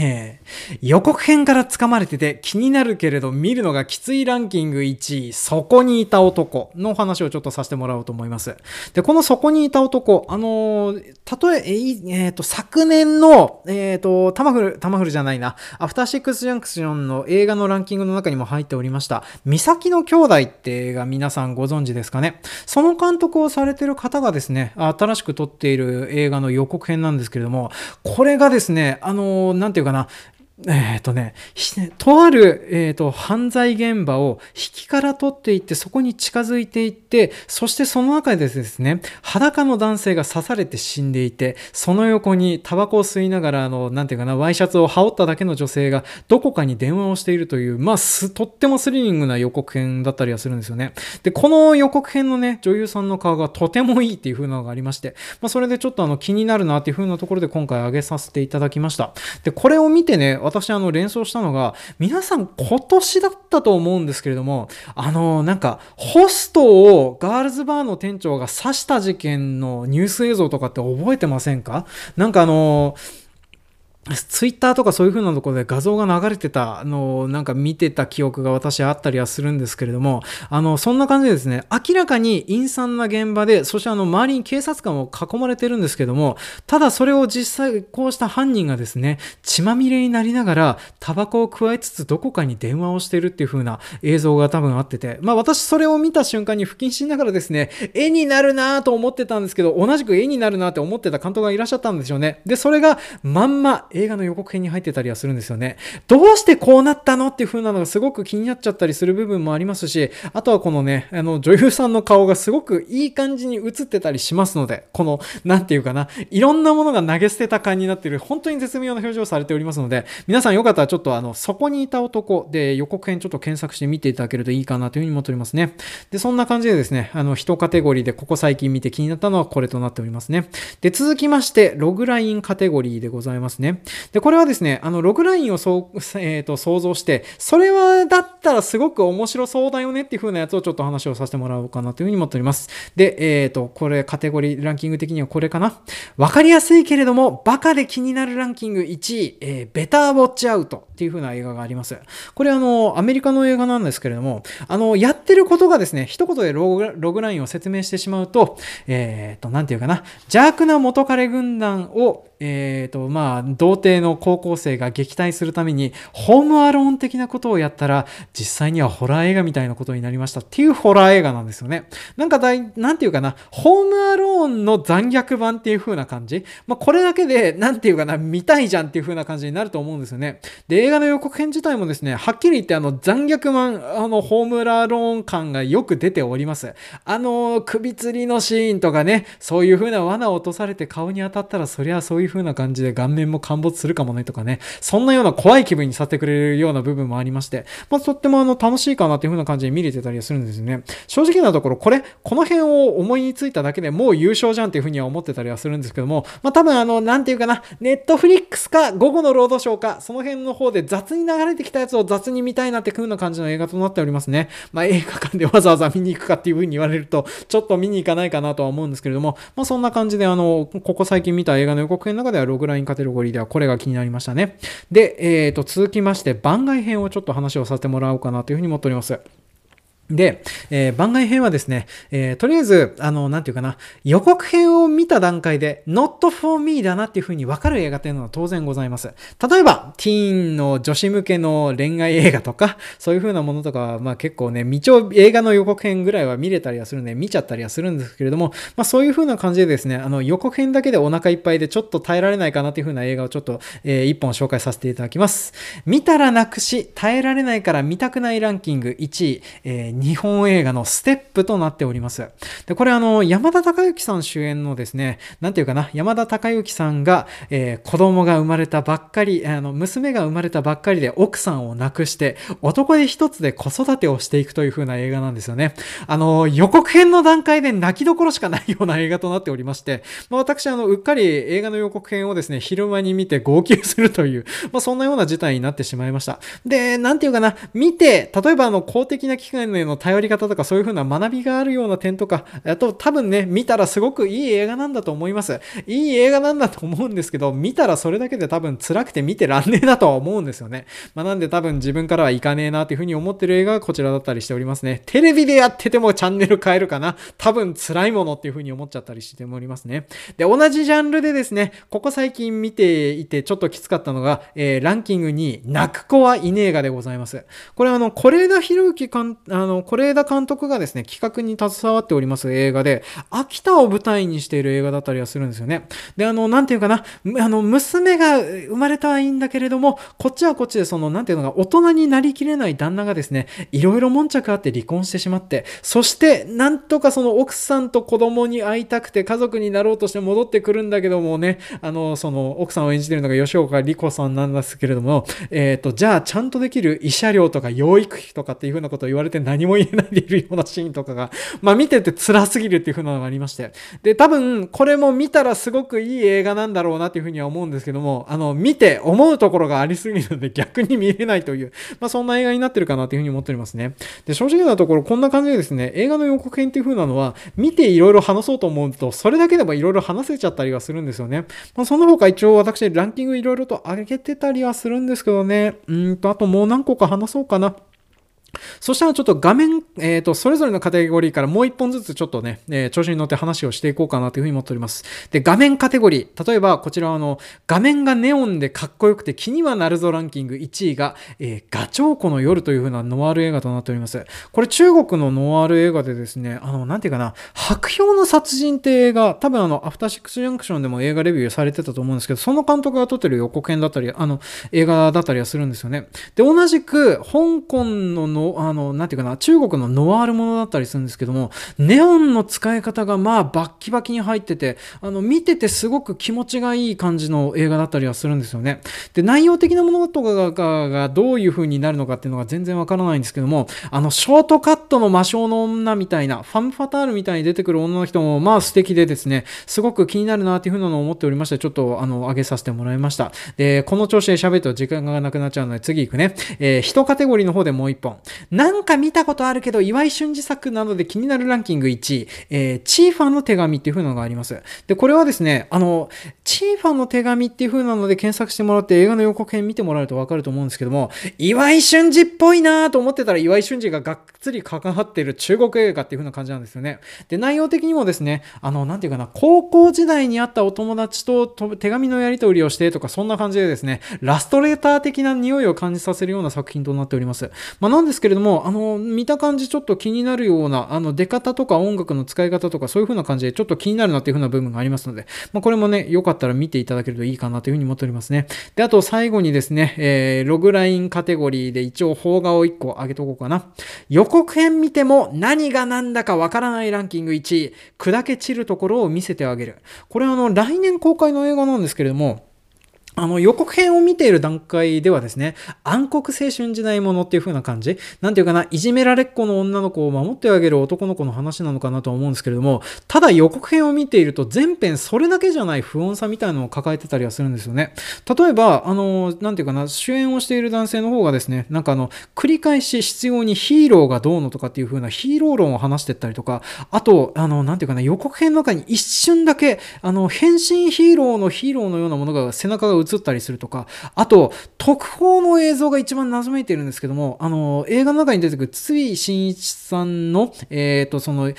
えー、予告編からつかまれてて気になるけれど見るのがきついランキング1位、そこにいた男の話をちょっとさせてもらおうと思います。で、このそこにいた男、あのー、たえ、えー、えー、と、昨年の、えっ、ー、と、タマフル、タマフルじゃないな、アフターシックスジャンクションの映画のランキングの中にも入っておりました、三崎の兄弟って映画皆さんご存知ですかね。その監督をされてる方がですね、新しく撮っている映画の予告編なんですけれども、これがですね、あのー、なんていうかかなえっ、ー、とね、とある、えーと、犯罪現場を引きから取っていって、そこに近づいていって、そしてその中でですね、裸の男性が刺されて死んでいて、その横にタバコを吸いながら、あの、なんていうかな、ワイシャツを羽織っただけの女性がどこかに電話をしているという、まあ、とってもスリリングな予告編だったりはするんですよね。で、この予告編のね、女優さんの顔がとてもいいっていう風なのがありまして、まあ、それでちょっとあの気になるなっていう風なところで今回挙げさせていただきました。で、これを見てね、私あの連想したのが、皆さん今年だったと思うんですけれども、あの、なんか、ホストをガールズバーの店長が刺した事件のニュース映像とかって覚えてませんか？なんかあの、ツイッターとかそういう風なところで画像が流れてたのをなんか見てた記憶が私あったりはするんですけれども、あの、そんな感じでですね、明らかに陰惨な現場で、そしてあの、周りに警察官を囲まれてるんですけども、ただそれを実際こうした犯人がですね、血まみれになりながら、タバコを加えつつどこかに電話をしてるっていう風な映像が多分あってて、まあ私それを見た瞬間に不謹慎ながらですね、絵になるなぁと思ってたんですけど、同じく絵になるなって思ってた監督がいらっしゃったんですよね。で、それがまんま映画の予告編に入ってたりはするんですよね。どうしてこうなったのっていう風なのがすごく気になっちゃったりする部分もありますし、あとはこのね、あの女優さんの顔がすごくいい感じに映ってたりしますので、この、なんていうかな、いろんなものが投げ捨てた感になっている、本当に絶妙な表情をされておりますので、皆さんよかったらちょっとあの、そこにいた男で予告編ちょっと検索して見ていただけるといいかなというふうに思っておりますね。で、そんな感じでですね、あの、一カテゴリーでここ最近見て気になったのはこれとなっておりますね。で、続きまして、ログラインカテゴリーでございますね。で、これはですね、あの、ログラインをそう、えーと、想像して、それはだったらすごく面白そうだよねっていう風なやつをちょっと話をさせてもらおうかなというふうに思っております。で、えっ、ー、と、これカテゴリー、ランキング的にはこれかな？わかりやすいけれども、バカで気になるランキング1位、えー、ベターウォッチアウトっていう風な映画があります。これあの、アメリカの映画なんですけれども、あの、やってることがですね、一言でログログラインを説明してしまうと、えっ、ー、と、なんていうかな、邪悪な元彼軍団をえっ、ー、と、まあ、童貞の高校生が撃退するために、ホームアローン的なことをやったら、実際にはホラー映画みたいなことになりましたっていうホラー映画なんですよね。なんかだい、なんていうかな、ホームアローンの残虐版っていう風な感じ。まあ、これだけで、なんていうかな、見たいじゃんっていう風な感じになると思うんですよね。で、映画の予告編自体もですね、はっきり言って、あの、残虐版、あの、ホームアローン感がよく出ております。あの、首吊りのシーンとかね、そういう風な罠を落とされて顔に当たったら、そりゃそういう風な感じで顔面も陥没するかもねとかね、そんなような怖い気分にさせてくれるような部分もありまして、まあ、とってもあの楽しいかなっていう風な感じで見れてたりするんですよね。正直なところ、これ、この辺を思いついただけでもう優勝じゃんっていう風には思ってたりはするんですけども、まあ、多分あの、なんていうかな、ネットフリックスか午後のロードショーか、その辺の方で雑に流れてきたやつを雑に見たいなっていう風な感じの映画となっておりますね。まあ、映画館でわざわざ見に行くかっていう風に言われると、ちょっと見に行かないかなとは思うんですけれども、まあ、そんな感じであの、ここ最近見た映画の予告編の中ではログラインカテゴリーではこれが気になりましたね。で、えー、と続きまして番外編をちょっと話をさせてもらおうかなというふうに思っております。で、えー番外編はですね、えーとりあえず、あの、なんていうかな、予告編を見た段階で、not for me だなっていう風に分かる映画っていうのは当然ございます。例えば、ティーンの女子向けの恋愛映画とか、そういう風なものとかは、まあ結構ね、未調映画の予告編ぐらいは見れたりはするんで、見ちゃったりはするんですけれども、まあそういう風な感じでですね、あの、予告編だけでお腹いっぱいでちょっと耐えられないかなっていう風な映画をちょっと、えー一本紹介させていただきます。見たら泣くし、耐えられないから見たくないランキング1位、えー日本映画のステップとなっております。で、これあの、山田孝之さん主演のですね、なんていうかな、山田孝之さんが、えー子供が生まれたばっかり、あの、娘が生まれたばっかりで奥さんを亡くして、男で一つで子育てをしていくという風な映画なんですよね。あの、予告編の段階で泣きどころしかないような映画となっておりまして、まあ、私、あの、うっかり映画の予告編をですね、昼間に見て号泣するという、まあ、そんなような事態になってしまいました。で、なんていうかな、見て、例えばあの、公的な機関へのの頼り方とか、そういう風な学びがあるような点とか、あと多分ね、見たらすごくいい映画なんだと思います。いい映画なんだと思うんですけど、見たらそれだけで多分辛くて見てらんねえなとは思うんですよね。まあ、なんで多分自分からはいかねえなという風に思ってる映画がこちらだったりしておりますね。テレビでやっててもチャンネル変えるかな。多分辛いものっていう風に思っちゃったりしておりますね。で、同じジャンルでですね、ここ最近見ていてちょっときつかったのが、えーランキングに泣く子はいねえがでございます。これあの、是枝裕之監、あの、是枝監督がですね、企画に携わっております映画で、秋田を舞台にしている映画だったりはするんですよね。で、あの、なんていうかな、あの、娘が生まれたはいいんだけれども、こっちはこっちでその、なんていうのが、大人になりきれない旦那がですね、いろいろ悶着あって離婚してしまって、そして、なんとかその奥さんと子供に会いたくて家族になろうとして戻ってくるんだけどもね、あの、その、奥さんを演じてるのが吉岡里帆さんなんですけれども、えっ、と、じゃあ、ちゃんとできる慰謝料とか養育費とかっていうふうなことを言われて何何も言えないでいるようなシーンとかが、まあ見てて辛すぎるっていうふうなのがありまして。で、多分、これも見たらすごくいい映画なんだろうなっていうふうには思うんですけども、あの、見て思うところがありすぎるので逆に見れないという、まあそんな映画になってるかなっていうふうに思っておりますね。で、正直なところこんな感じでですね、映画の予告編っていう風なのは、見ていろいろ話そうと思うと、それだけでもいろいろ話せちゃったりはするんですよね。まあ、その他一応私ランキングいろいろと上げてたりはするんですけどね、うんと、あともう何個か話そうかな。そしたらちょっと画面、えっ、と、それぞれのカテゴリーからもう一本ずつちょっとね、えー調子に乗って話をしていこうかなというふうに思っております。で、画面カテゴリー。例えば、こちらあの、画面がネオンでかっこよくて気にはなるぞランキング1位が、えーガチョウコの夜というふうなノワール映画となっております。これ中国のノワール映画でですね、あの、なんていうかな、白氷の殺人って映画、多分あの、アフターシックスジャンクションでも映画レビューされてたと思うんですけど、その監督が撮ってる予告編だったり、あの、映画だったりはするんですよね。で、同じく、香港のの、あの、なんていうかな、中国のノワールものだったりするんですけども、ネオンの使い方がまあバッキバキに入ってて、あの、見ててすごく気持ちがいい感じの映画だったりはするんですよね。で、内容的なものとかがどういう風になるのかっていうのが全然わからないんですけども、あの、ショートカットの魔性の女みたいな、ファム・ファタールみたいに出てくる女の人もまあ素敵でですね、すごく気になるなっていう風なのを思っておりまして、ちょっとあの、上げさせてもらいました。で、この調子で喋ると時間がなくなっちゃうので次行くね。えー、一カテゴリーの方でもう一本。なんか見たことあるけど、岩井俊二作などで気になるランキング1位、えー、チーファンの手紙っていう風なのがあります。で、これはですね、あの、チーファンの手紙っていう風なので検索してもらって映画の予告編見てもらうとわかると思うんですけども、岩井俊二っぽいなと思ってたら岩井俊二ががっつり関わってる中国映画っていう風な感じなんですよね。で、内容的にもですね、あの、なんていうかな、高校時代にあったお友達とと手紙のやり取りをしてとか、そんな感じでですね、ラストレーター的な匂いを感じさせるような作品となっております。まあ、なんですですけれども、あの、見た感じちょっと気になるような、あの、出方とか音楽の使い方とか、そういう風な感じでちょっと気になるなっていう風な部分がありますので、まあ、これもね、よかったら見ていただけるといいかなという風に思っておりますね。で、あと最後にですね、えーログラインカテゴリーで一応邦画を1個上げとこうかな。予告編見ても何が何だかわからないランキング1位、砕け散るところを見せてあげる。これはあの、来年公開の映画なんですけれども、あの、予告編を見ている段階ではですね、暗黒青春時代ものっていう風な感じなんていうかな、いじめられっ子の女の子を守ってあげる男の子の話なのかなと思うんですけれども、ただ予告編を見ていると全編それだけじゃない不穏さみたいなのを抱えてたりはするんですよね。例えば、あの、なんていうかな、主演をしている男性の方がですね、なんかあの、繰り返し必要にヒーローがどうのとかっていう風なヒーロー論を話してったりとか、あと、あの、なんていうかな、予告編の中に一瞬だけ、あの、変身ヒーローのヒーローのようなものが背中が映映ったりするとか、あと、特報の映像が一番謎めいてるんですけども、あの、映画の中に出てくる筒井真一さんの、えっ、ー、と、その、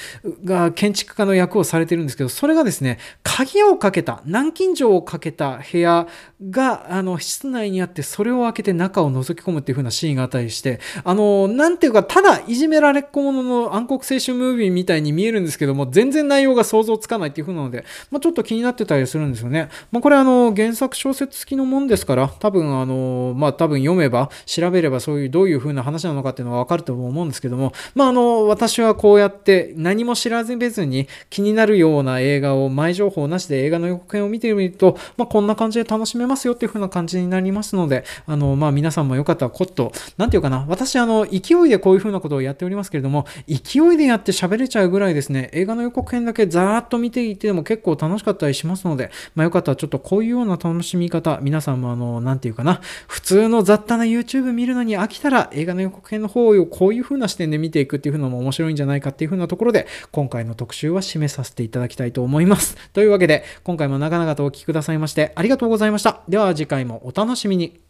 が建築家の役をされてるんですけど、それがですね、鍵をかけた、南京錠をかけた部屋が、あの、室内にあって、それを開けて中を覗き込むっていう風なシーンがあったりして、あの、なんていうか、ただいじめられっ子者の暗黒青春ムービーみたいに見えるんですけども、全然内容が想像つかないっていう風なので、まあ、ちょっと気になってたりするんですよね。まあ、これあの、原作小説きのもんですから、多分あの、まあ、多分読めば、調べればそういうどういう風な話なのかっていうのはわかると思うんですけども、まあ、あの、私はこうやって何も知らずに気になるような映画を前情報なしで映画の予告編を見てみると、まあ、こんな感じで楽しめますよっていう風な感じになりますので、あの、まあ、皆さんもよかったらコット、なんていうかな、私あの、勢いでこういう風なことをやっておりますけれども、勢いでやって喋れちゃうぐらいですね、映画の予告編だけざーっと見ていても結構楽しかったりしますので、まあ、よかったらちょっとこういうような楽しみ方、皆さんもあの、なんていうかな、普通の雑多な YouTube 見るのに飽きたら映画の予告編の方をこういう風な視点で見ていくっていう風のも面白いんじゃないかっていう風なところで、今回の特集は締めさせていただきたいと思います。というわけで、今回も長々とお聴きくださいましてありがとうございました。では次回もお楽しみに。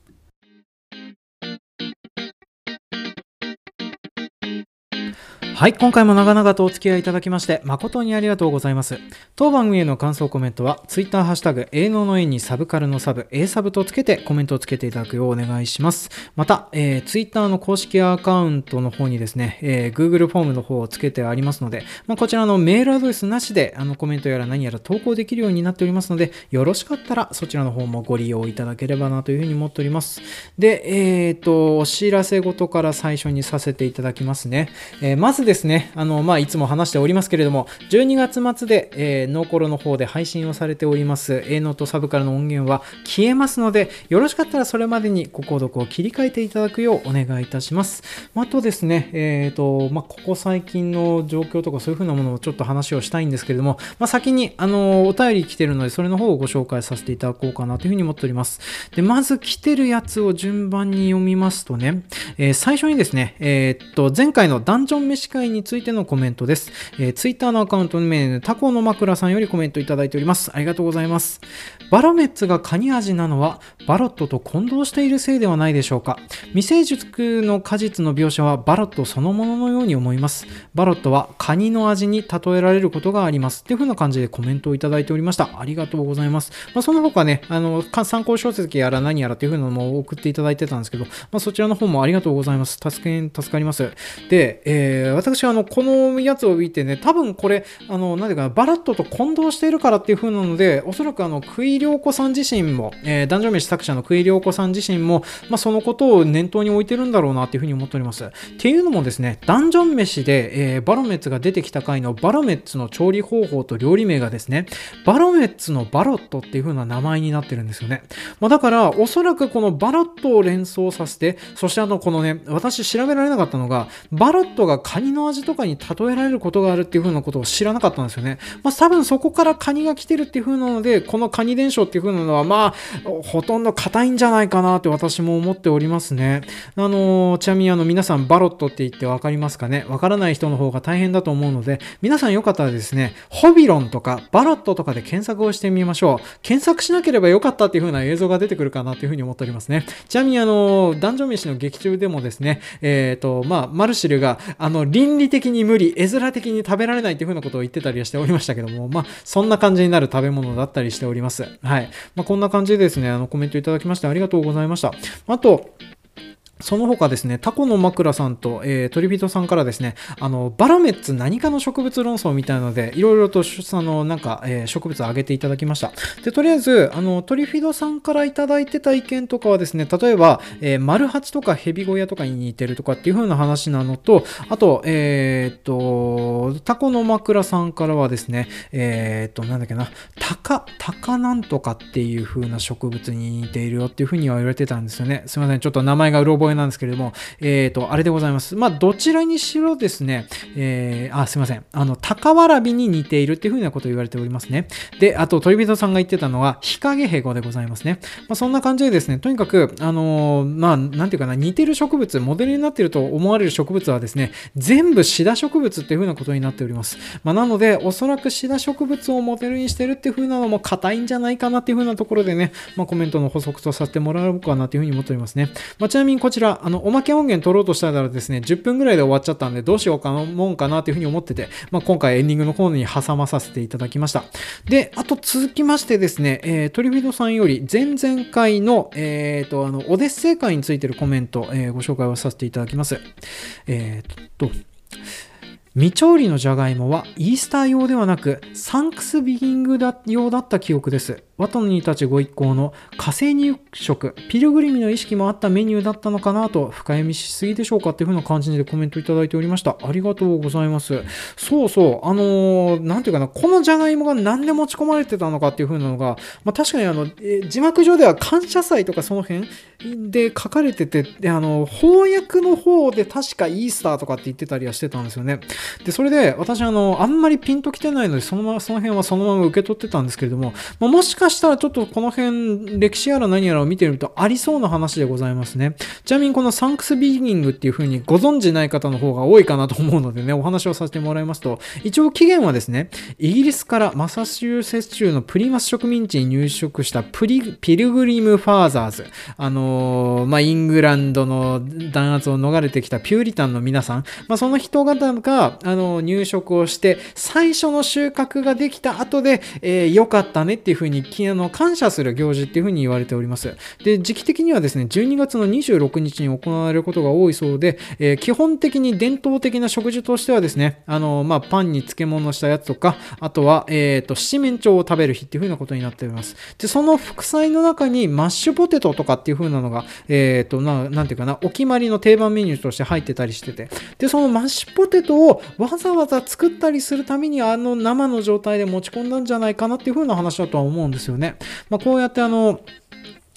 はい、今回も長々とお付き合いいただきまして誠にありがとうございます。当番組への感想コメントは Twitter ハッシュタグ営農の縁にサブカルのサブ A サブとつけてコメントをつけていただくようお願いします。また、えー、Twitter の公式アカウントの方にですね、えー、Google フォームの方をつけてありますので、まあ、こちらのメールアドレスなしであのコメントやら何やら投稿できるようになっておりますので、よろしかったらそちらの方もご利用いただければなというふうに思っております。で、えっ、ー、と、お知らせ事から最初にさせていただきますね。えまずですね、あの、まあ、いつも話しておりますけれども、12月末で、えー、ノーコロの方で配信をされております、A ノートサブからの音源は消えますので、よろしかったらそれまでにご購読を切り替えていただくようお願いいたします。まあとですね、えっ、ー、と、まあ、ここ最近の状況とかそういうふうなものをちょっと話をしたいんですけれども、まあ、先に、あの、お便り来てるので、それの方をご紹介させていただこうかなというふうに思っております。で、まず来てるやつを順番に読みますとね、えー、最初にですね、えっと、前回のダンジョン飯会についてのコメントです。えー、ツイッターのアカウント名、タコの枕さんよりコメントいただいております。ありがとうございます。バロメッツがカニ味なのは、バロットと混同しているせいではないでしょうか。未成熟の果実の描写はバロットそのもののように思います。バロットはカニの味に例えられることがあります。っていう風な感じでコメントをいただいておりました。ありがとうございます。まあ、その他ね、あの、参考書籍やら何やらっていう風なのも送っていただいてたんですけど、まあ、そちらの方もありがとうございます。助け、助かります。で、えー、はあの、このやつを見てね、多分これ、あの、なんていうかな、バラットと混同しているからっていう風なので、おそらくあの、クイリョウコさん自身も、えー、男女飯作者のクイリョウコさん自身も、まあ、そのことを念頭に置いてるんだろうなっていう風に思っております。っていうのもですね、ダンジョン飯で、えー、バロメッツが出てきた回のバロメッツの調理方法と料理名がですね、バロメッツのバロットっていう風な名前になってるんですよね。まあ、だから、おそらくこのバロットを連想させて、そしてあの、このね、私調べられなかったのが、バロットがカニのの味とかに例えられることがあるっていう風なことを知らなかったんですよね。まあ、多分そこからカニが来てるっていう風なので、このカニ伝承っていう風なのは、まあ、ほとんど硬いんじゃないかなって私も思っておりますね。あの、ちなみにあの、皆さんバロットって言って分かりますかね？わからない人の方が大変だと思うので、皆さんよかったらですね、ホビロンとかバロットとかで検索をしてみましょう。検索しなければよかったっていう風な映像が出てくるかなっていう風に思っておりますね。ちなみにあの、男女飯の劇中でもですね、えっ、ー、と、まあ、マルシルが、あの、倫理的に無理、絵面的に食べられないっていう風なことを言ってたりはしておりましたけども、まあ、そんな感じになる食べ物だったりしております。はい。まあ、こんな感じでですね、あの、コメントいただきましてありがとうございました。あと、その他ですね、タコの枕さんと、えー、トリビトさんからですね、あの、バラメッツ何かの植物論争みたいなので、いろいろと、あの、なんか、えー、植物を挙げていただきました。で、とりあえず、あの、トリフィドさんからいただいてた意見とかはですね、例えば、えー、丸八とかヘビ小屋とかに似てるとかっていう風な話なのと、あと、えー、っと、タコの枕さんからはですね、えー、っと、なんだっけな、タカ、タカなんとかっていう風な植物に似ているよっていう風には言われてたんですよね。すいません、ちょっと名前がうろ覚え声なんですけれども、えっ、ー、と、あれでございます。まあ、どちらにしろですね、えー、あ、すいません。あの、高わらびに似ているっていうふうなことを言われておりますね。で、あと、鳥人さんが言ってたのは、日陰ヘゴでございますね。まあ、そんな感じでですね、とにかく、あのー、まあ、なんていうかな、似てる植物、モデルになっていると思われる植物はですね、全部シダ植物っていうふうなことになっております。まあ、なので、おそらくシダ植物をモデルにしてるっていうふうなのも硬いんじゃないかなっていうふうなところでね、まあ、コメントの補足とさせてもらおうかなというふうに思っておりますね。まあ、ちなみにこちら、ちらあの、おまけ音源取ろうとしたらですね、10分ぐらいで終わっちゃったんで、どうしようかな、もんかなというふうに思ってて、まあ、今回エンディングの方に挟まさせていただきました。で、あと続きましてですね、えー、トリフィドさんより前々回の、えー、と、あの、オデッセイ会についてるコメント、えー、ご紹介をさせていただきます。えー、っと、未調理のじゃがいもはイースター用ではなくサンクスビギング用だった記憶です。ワトニーたちご一行の火星入植、ピルグリミの意識もあったメニューだったのかなと深読みしすぎでしょうかっていう風な感じでコメントいただいておりました。ありがとうございます。そうそう、あのー、なんていうかな、このじゃがいもが何で持ち込まれてたのかっていう風なのが、まあ、確かにあの、え字幕上では感謝祭とかその辺で書かれてて、で、あの、翻訳の方で確かイースターとかって言ってたりはしてたんですよね。で、それで私あの、あんまりピンときてないので、そのまま、その辺はそのまま受け取ってたんですけれども、まあ、もしかしたらちょっとこの辺、歴史やら何やらを見てみるとありそうな話でございますね。ちなみにこのサンクスビーギングっていう風にご存知ない方の方が多いかなと思うのでね、お話をさせてもらいますと、一応起源はですね、イギリスからマサチューセッツ州のプリマス植民地に入植したプリピルグリム・ファーザーズ。あのー、まあ、イングランドの弾圧を逃れてきたピューリタンの皆さん、まあ、その人方が、あの入植をして、最初の収穫ができた後で、えー、よかったねっていう風に、あの、感謝する行事っていうふうに言われております。で、時期的にはですね、12月の26日に行われることが多いそうで、えー、基本的に伝統的な食事としてはですね、あの、まあ、パンに漬物したやつとか、あとは、えっ、ー、と、七面鳥を食べる日っていうふうなことになっております。で、その副菜の中にマッシュポテトとかっていう風なのが、えっ、ー、と、ななんていうかな、お決まりの定番メニューとして入ってたりしてて、で、そのマッシュポテトをわざわざ作ったりするためにあの生の状態で持ち込んだんじゃないかなっていう風な話だとは思うんですよね。まあ、こうやってあの、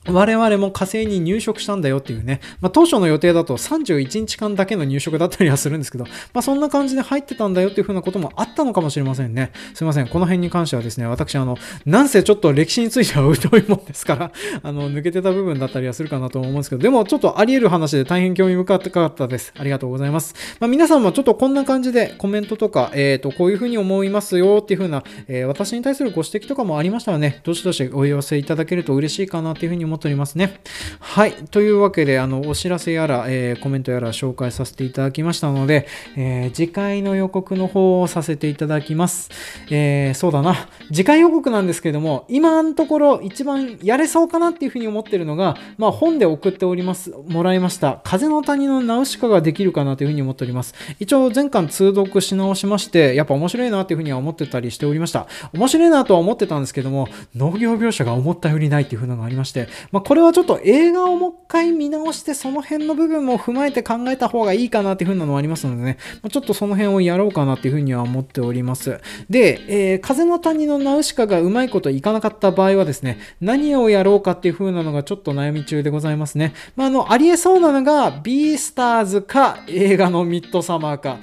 我々も火星に入植したんだよっていうね、まあ、当初の予定だと31日間だけの入植だったりはするんですけど、まあ、そんな感じで入ってたんだよっていうふうなこともあったのかもしれませんね。すいません。この辺に関してはですね、私、あの、なんせちょっと歴史については疎いもんですから、*laughs* あの、抜けてた部分だったりはするかなと思うんですけど、でもちょっとあり得る話で大変興味深かったです。ありがとうございます。まあ、皆さんもちょっとこんな感じでコメントとか、えっ、ー、と、こういうふうに思いますよっていうふうな、えー、私に対するご指摘とかもありましたらね、どしどしお寄せいただけると嬉しいかなっていうふうに思いますっておりますね。はい。というわけで、あの、お知らせやら、えー、コメントやら紹介させていただきましたので、えー、次回の予告の方をさせていただきます。えー、そうだな。次回予告なんですけども、今のところ一番やれそうかなっていうふうに思ってるのが、まあ、本で送っております、もらいました、風の谷のナウシカができるかなというふうに思っております。一応、前巻通読し直しまして、やっぱ面白いなっていうふうには思ってたりしておりました。面白いなとは思ってたんですけども、農業描写が思ったよりないっていうふうなのがありまして、まあ、これはちょっと映画をもう一回見直して、その辺の部分も踏まえて考えた方がいいかなっていう風なのはありますのでね、まちょっとその辺をやろうかなっていう風には思っております。で、えー、風の谷のナウシカがうまいこといかなかった場合はですね、何をやろうかっていう風なのがちょっと悩み中でございますね。まあ、あの、ありえそうなのが、ビースターズか映画のミッドサマーか。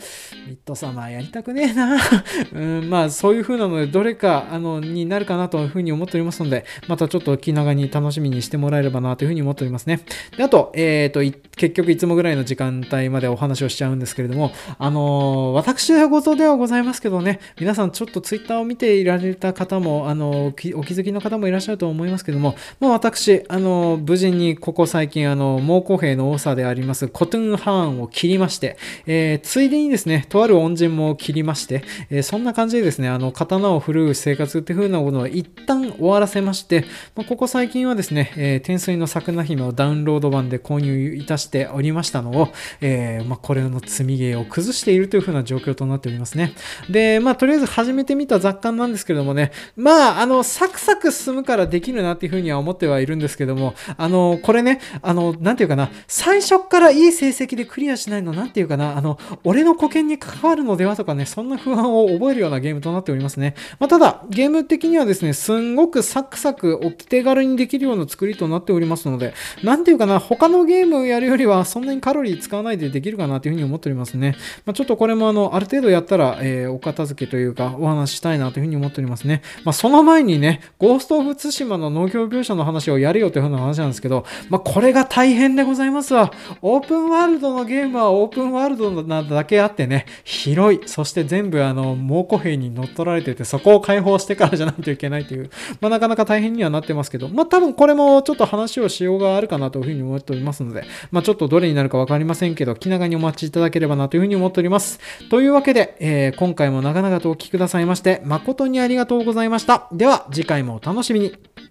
ミッドサマーやりたくねえな。*laughs* うん、まあ、そういう風なので、どれか、あの、になるかなという風に思っておりますので、またちょっと気長に楽しみにしててもらえればなという風に思っておりますね。であと、えっ、ー、と、結局いつもぐらいの時間帯までお話をしちゃうんですけれども、あのー、私はごとではございますけどね、皆さんちょっとツイッターを見ていられた方も、あのー、お気づきの方もいらっしゃると思いますけども、まあ、私、あの無事にここ最近、あの猛虎兵の多さでありますコトゥンハーンを切りまして、えついでにですね、とある恩人も切りまして、えそんな感じでですね、あの、刀を振るう生活っていう風なものを一旦終わらせまして、まあ、ここ最近はですね、え天水の桜姫をダウンロード版で購入いたしておりましたのを、えー、まあ、これの積みゲーを崩しているという風な状況となっておりますね。で、まあ、とりあえず始めてみた雑感なんですけれどもね、まあ、あの、サクサク進むからできるなっていう風には思ってはいるんですけども、あの、これね、あの、なんていうかな、最初からいい成績でクリアしないの、なんていうかな、あの、俺の保険に関わるのではとかね、そんな不安を覚えるようなゲームとなっておりますね。まあ、ただ、ゲーム的にはですね、すんごくサクサクお手軽にできるような作りりとなっておりますので、なんていうかな、他のゲームをやるよりはそんなにカロリー使わないでできるかなというふうに思っておりますね。まあ、ちょっとこれもあの、ある程度やったら、えー、お片付けというか、お話ししたいなというふうに思っておりますね。まあ、その前にね、ゴースト・オブ・ツシマの農業描写の話をやるよというふうな話なんですけど、まあ、これが大変でございますわ。オープンワールドのゲームはオープンワールドなだけあってね、広い、そして全部あの、猛虎兵に乗っ取られてて、そこを解放してからじゃないといけないという、まあ、なかなか大変にはなってますけど、まあ、多分これもちょっと話をしようがあるかなというふうに思っておりますので、まあ、ちょっとどれになるかわかりませんけど、気長にお待ちいただければなというふうに思っております。というわけで、えー、今回も長々とお聴きくださいまして、誠にありがとうございました。では、次回もお楽しみに。